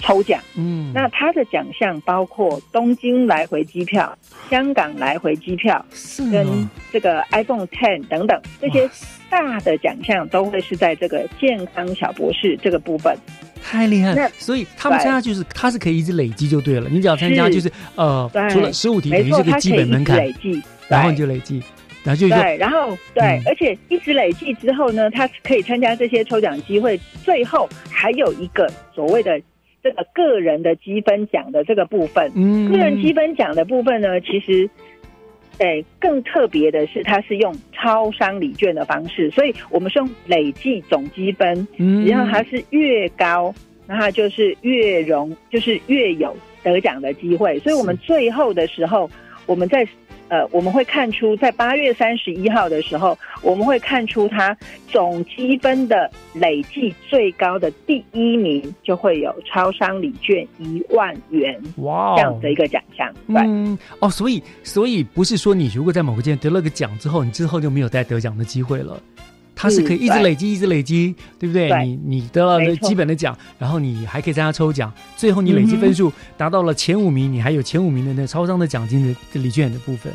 抽奖，嗯，那他的奖项包括东京来回机票、香港来回机票，跟这个 iPhone Ten 等等这些大的奖项都会是在这个健康小博士这个部分。太厉害了！所以他们参加就是他是可以一直累积就对了，你只要参加就是呃，除了十五题等于是个基本门槛，累计，然后你就累计。然后就对，然后对，而且一直累计之后呢，他可以参加这些抽奖机会。最后还有一个所谓的这个个人的积分奖的这个部分。嗯，个人积分奖的部分呢，其实，哎，更特别的是，它是用超商礼券的方式，所以我们是用累计总积分。嗯，然后它是越高，那它就是越容，就是越有得奖的机会。所以我们最后的时候，我们在。呃，我们会看出，在八月三十一号的时候，我们会看出他总积分的累计最高的第一名，就会有超商礼券一万元哇这样的一个奖项。嗯，哦，所以所以不是说你如果在某个阶段得了个奖之后，你之后就没有再得奖的机会了。它是可以一直累积，一直累积，对不对？你你得了基本的奖，然后你还可以参加抽奖，最后你累积分数达到了前五名，你还有前五名的那超商的奖金的礼券的部分。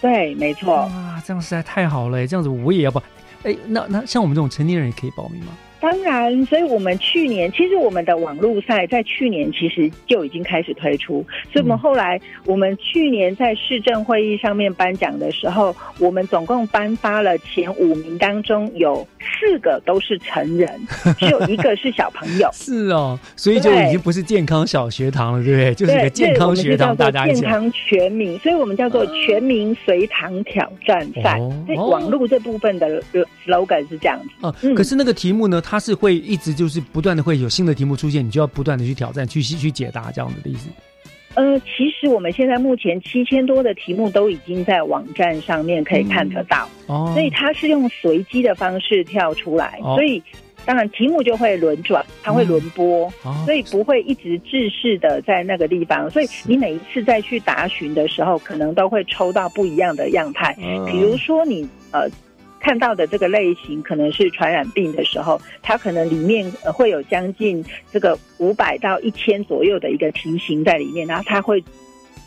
对，没错。哇，这样实在太好了！这样子我也要报。哎，那那像我们这种成年人也可以报名吗？当然，所以我们去年其实我们的网络赛在去年其实就已经开始推出，所以我们后来我们去年在市政会议上面颁奖的时候，我们总共颁发了前五名当中有四个都是成人，只有一个是小朋友。是哦，所以就已经不是健康小学堂了，对不对？就是一个健康学堂，大家健康全民，所以我们叫做全民随堂挑战赛。在网络这部分的 slogan 是这样子。嗯，可是那个题目呢？它是会一直就是不断的会有新的题目出现，你就要不断的去挑战、去去解答这样子的意思。呃，其实我们现在目前七千多的题目都已经在网站上面可以看得到，哦，所以它是用随机的方式跳出来，所以当然题目就会轮转，它会轮播，所以不会一直制式的在那个地方，所以你每一次再去答询的时候，可能都会抽到不一样的样态，比如说你呃。看到的这个类型可能是传染病的时候，它可能里面会有将近这个五百到一千左右的一个题型在里面，然后它会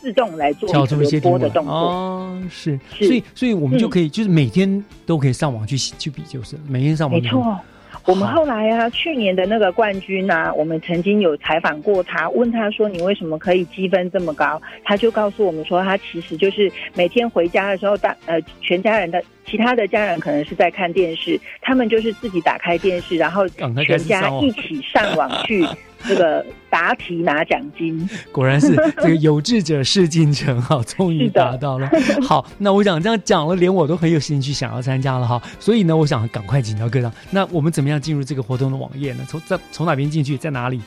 自动来做一些波的动作。哦，是，所以所以我们就可以就是每天都可以上网去去比，就是每天上网。没错。我们后来啊，去年的那个冠军啊，我们曾经有采访过他，问他说：“你为什么可以积分这么高？”他就告诉我们说：“他其实就是每天回家的时候，大呃全家人的其他的家人可能是在看电视，他们就是自己打开电视，然后全家一起上网去。” 这个答题拿奖金，果然是这个有志者事竟成哈，终于达到了。好，那我想这样讲了，连我都很有兴趣想要参加了哈。所以呢，我想赶快请教各长，那我们怎么样进入这个活动的网页呢？从在从哪边进去，在哪里？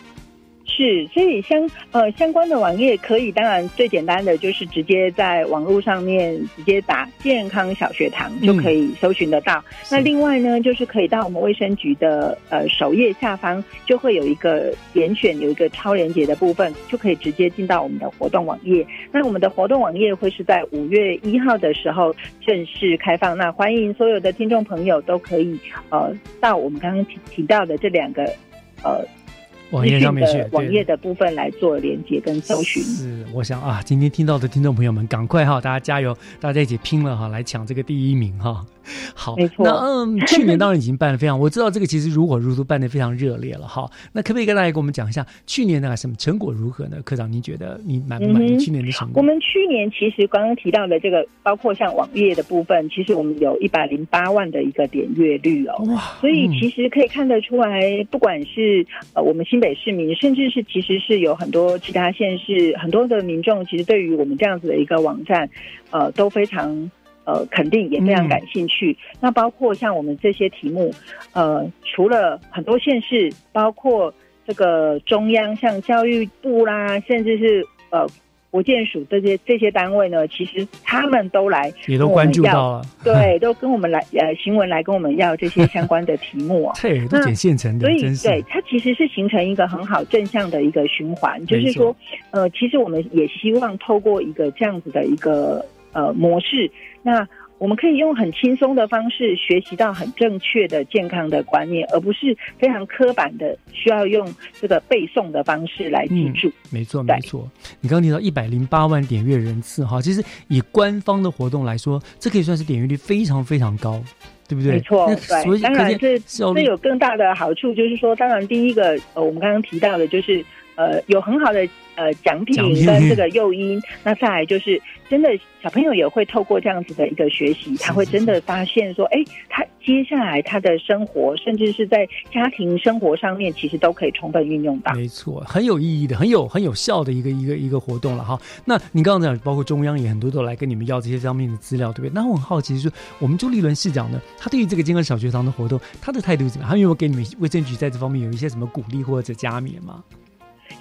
是，所以相呃相关的网页可以，当然最简单的就是直接在网络上面直接打“健康小学堂”就可以搜寻得到。那另外呢，就是可以到我们卫生局的呃首页下方，就会有一个点选有一个超连接的部分，就可以直接进到我们的活动网页。那我们的活动网页会是在五月一号的时候正式开放，那欢迎所有的听众朋友都可以呃到我们刚刚提提到的这两个呃。网页上面去，网页的部分来做连接跟搜寻。是，我想啊，今天听到的听众朋友们，赶快哈，大家加油，大家一起拼了哈，来抢这个第一名哈。好，没错。那嗯，去年当然已经办的非常，我知道这个其实如火如荼，办的非常热烈了哈。那可不可以跟大家跟我们讲一下去年那个什么成果如何呢？科长，您觉得你满不满意去年的成果？我们去年其实刚刚提到的这个，包括像网页的部分，其实我们有一百零八万的一个点阅率哦。哇！所以其实可以看得出来，不管是呃我们新北市民，甚至是其实是有很多其他县市很多的民众，其实对于我们这样子的一个网站，呃都非常。呃肯定，也非常感兴趣。那包括像我们这些题目，呃，除了很多县市，包括这个中央，像教育部啦，甚至是呃。国建署这些这些单位呢，其实他们都来也都关注到了，对，都跟我们来呃新闻来跟我们要这些相关的题目 啊，对，都捡现成的，所以对它其实是形成一个很好正向的一个循环，就是说，呃，其实我们也希望透过一个这样子的一个呃模式，那。我们可以用很轻松的方式学习到很正确的健康的观念，而不是非常刻板的需要用这个背诵的方式来记住。没错，没错。你刚刚提到一百零八万点阅人次，哈，其实以官方的活动来说，这可以算是点阅率非常非常高，对不对？没错，对。当然，这这有更大的好处，就是说，当然第一个，呃，我们刚刚提到的，就是呃，有很好的。呃，奖品跟这个诱因，那再来就是真的小朋友也会透过这样子的一个学习，他会真的发现说，哎，他接下来他的生活，甚至是在家庭生活上面，其实都可以充分运用到。没错，很有意义的，很有很有效的一个一个一个活动了哈。那你刚刚讲，包括中央也很多都来跟你们要这些方面的资料，对不对？那我很好奇，是我们朱立伦市长呢，他对于这个健康小学堂的活动，他的态度怎么样？他有没有给你们卫生局在这方面有一些什么鼓励或者加冕吗？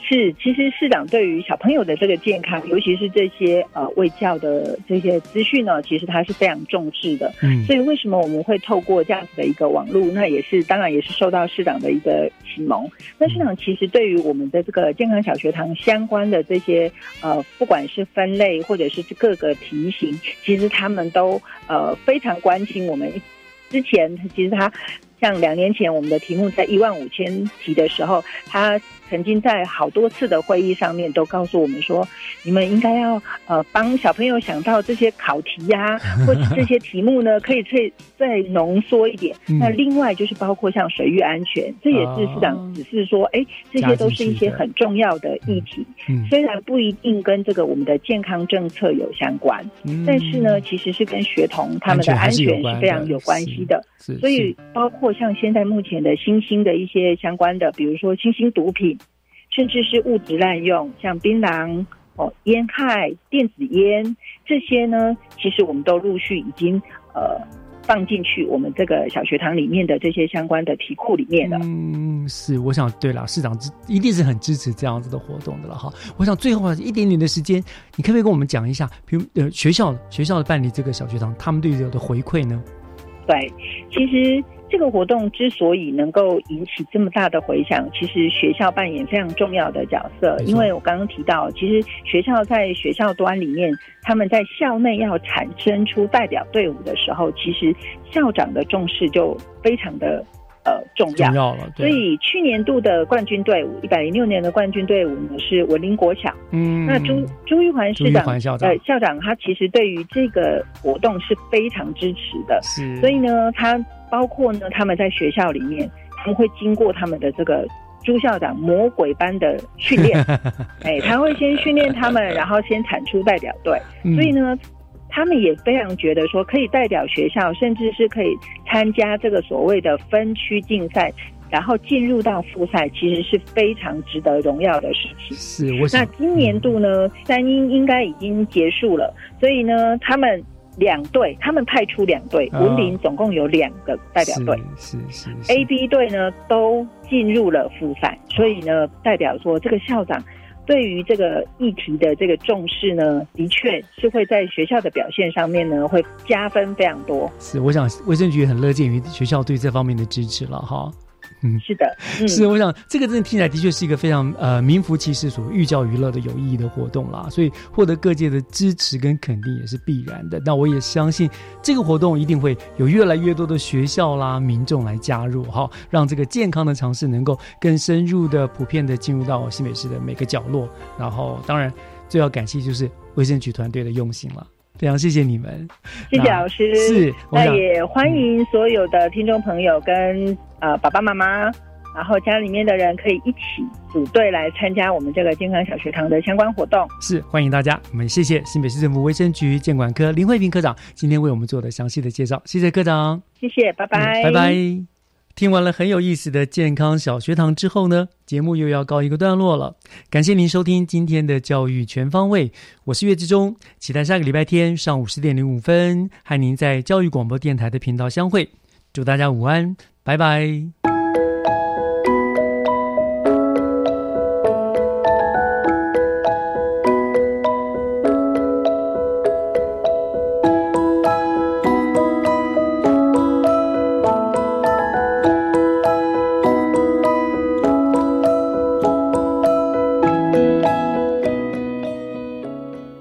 是，其实市长对于小朋友的这个健康，尤其是这些呃卫教的这些资讯呢，其实他是非常重视的。嗯，所以为什么我们会透过这样子的一个网络，那也是当然也是受到市长的一个启蒙。那市长其实对于我们的这个健康小学堂相关的这些呃，不管是分类或者是各个题型，其实他们都呃非常关心我们。之前其实他像两年前我们的题目在一万五千题的时候，他。曾经在好多次的会议上面都告诉我们说，你们应该要呃帮小朋友想到这些考题呀，或者这些题目呢，可以再再浓缩一点。那另外就是包括像水域安全，这也是市长只是说，哎，这些都是一些很重要的议题。虽然不一定跟这个我们的健康政策有相关，但是呢，其实是跟学童他们的安全是非常有关系的。所以包括像现在目前的新兴的一些相关的，比如说新兴毒品。甚至是物质滥用，像槟榔、哦烟害、电子烟这些呢，其实我们都陆续已经呃放进去我们这个小学堂里面的这些相关的题库里面了。嗯，是，我想对了，市长一定是很支持这样子的活动的了哈。我想最后一点点的时间，你可不可以跟我们讲一下，比如呃学校学校的办理这个小学堂，他们对这个的回馈呢？对，其实。这个活动之所以能够引起这么大的回响，其实学校扮演非常重要的角色。因为我刚刚提到，其实学校在学校端里面，他们在校内要产生出代表队伍的时候，其实校长的重视就非常的呃重要。重要了。所以去年度的冠军队伍，一百零六年的冠军队伍呢是文林国小。嗯。那朱朱玉环市长呃校长他其实对于这个活动是非常支持的。是。所以呢，他。包括呢，他们在学校里面，他们会经过他们的这个朱校长魔鬼般的训练，哎，他会先训练他们，然后先产出代表队，所以呢，他们也非常觉得说可以代表学校，甚至是可以参加这个所谓的分区竞赛，然后进入到复赛，其实是非常值得荣耀的事情。是，我那今年度呢，三英应该已经结束了，所以呢，他们。两队，他们派出两队，文林总共有两个代表队，是是。A、B 队呢都进入了复赛，所以呢，代表说这个校长对于这个议题的这个重视呢，的确是会在学校的表现上面呢会加分非常多。是，我想卫生局很乐见于学校对这方面的支持了哈。嗯，是的，是我想这个真的听起来的确是一个非常呃名副其实所寓教于乐的有意义的活动啦，所以获得各界的支持跟肯定也是必然的。那我也相信这个活动一定会有越来越多的学校啦、民众来加入哈，让这个健康的尝试能够更深入的、普遍的进入到新北市的每个角落。然后，当然最要感谢就是卫生局团队的用心了。非常谢谢你们，谢谢老师。是，那也欢迎所有的听众朋友跟呃爸爸妈妈，然后家里面的人可以一起组队来参加我们这个健康小学堂的相关活动。是，欢迎大家。我们谢谢新北市政府卫生局监管科林慧平科长今天为我们做的详细的介绍。谢谢科长，谢谢，拜拜，拜拜。听完了很有意思的健康小学堂之后呢，节目又要告一个段落了。感谢您收听今天的教育全方位，我是岳志忠，期待下个礼拜天上午十点零五分和您在教育广播电台的频道相会。祝大家午安，拜拜。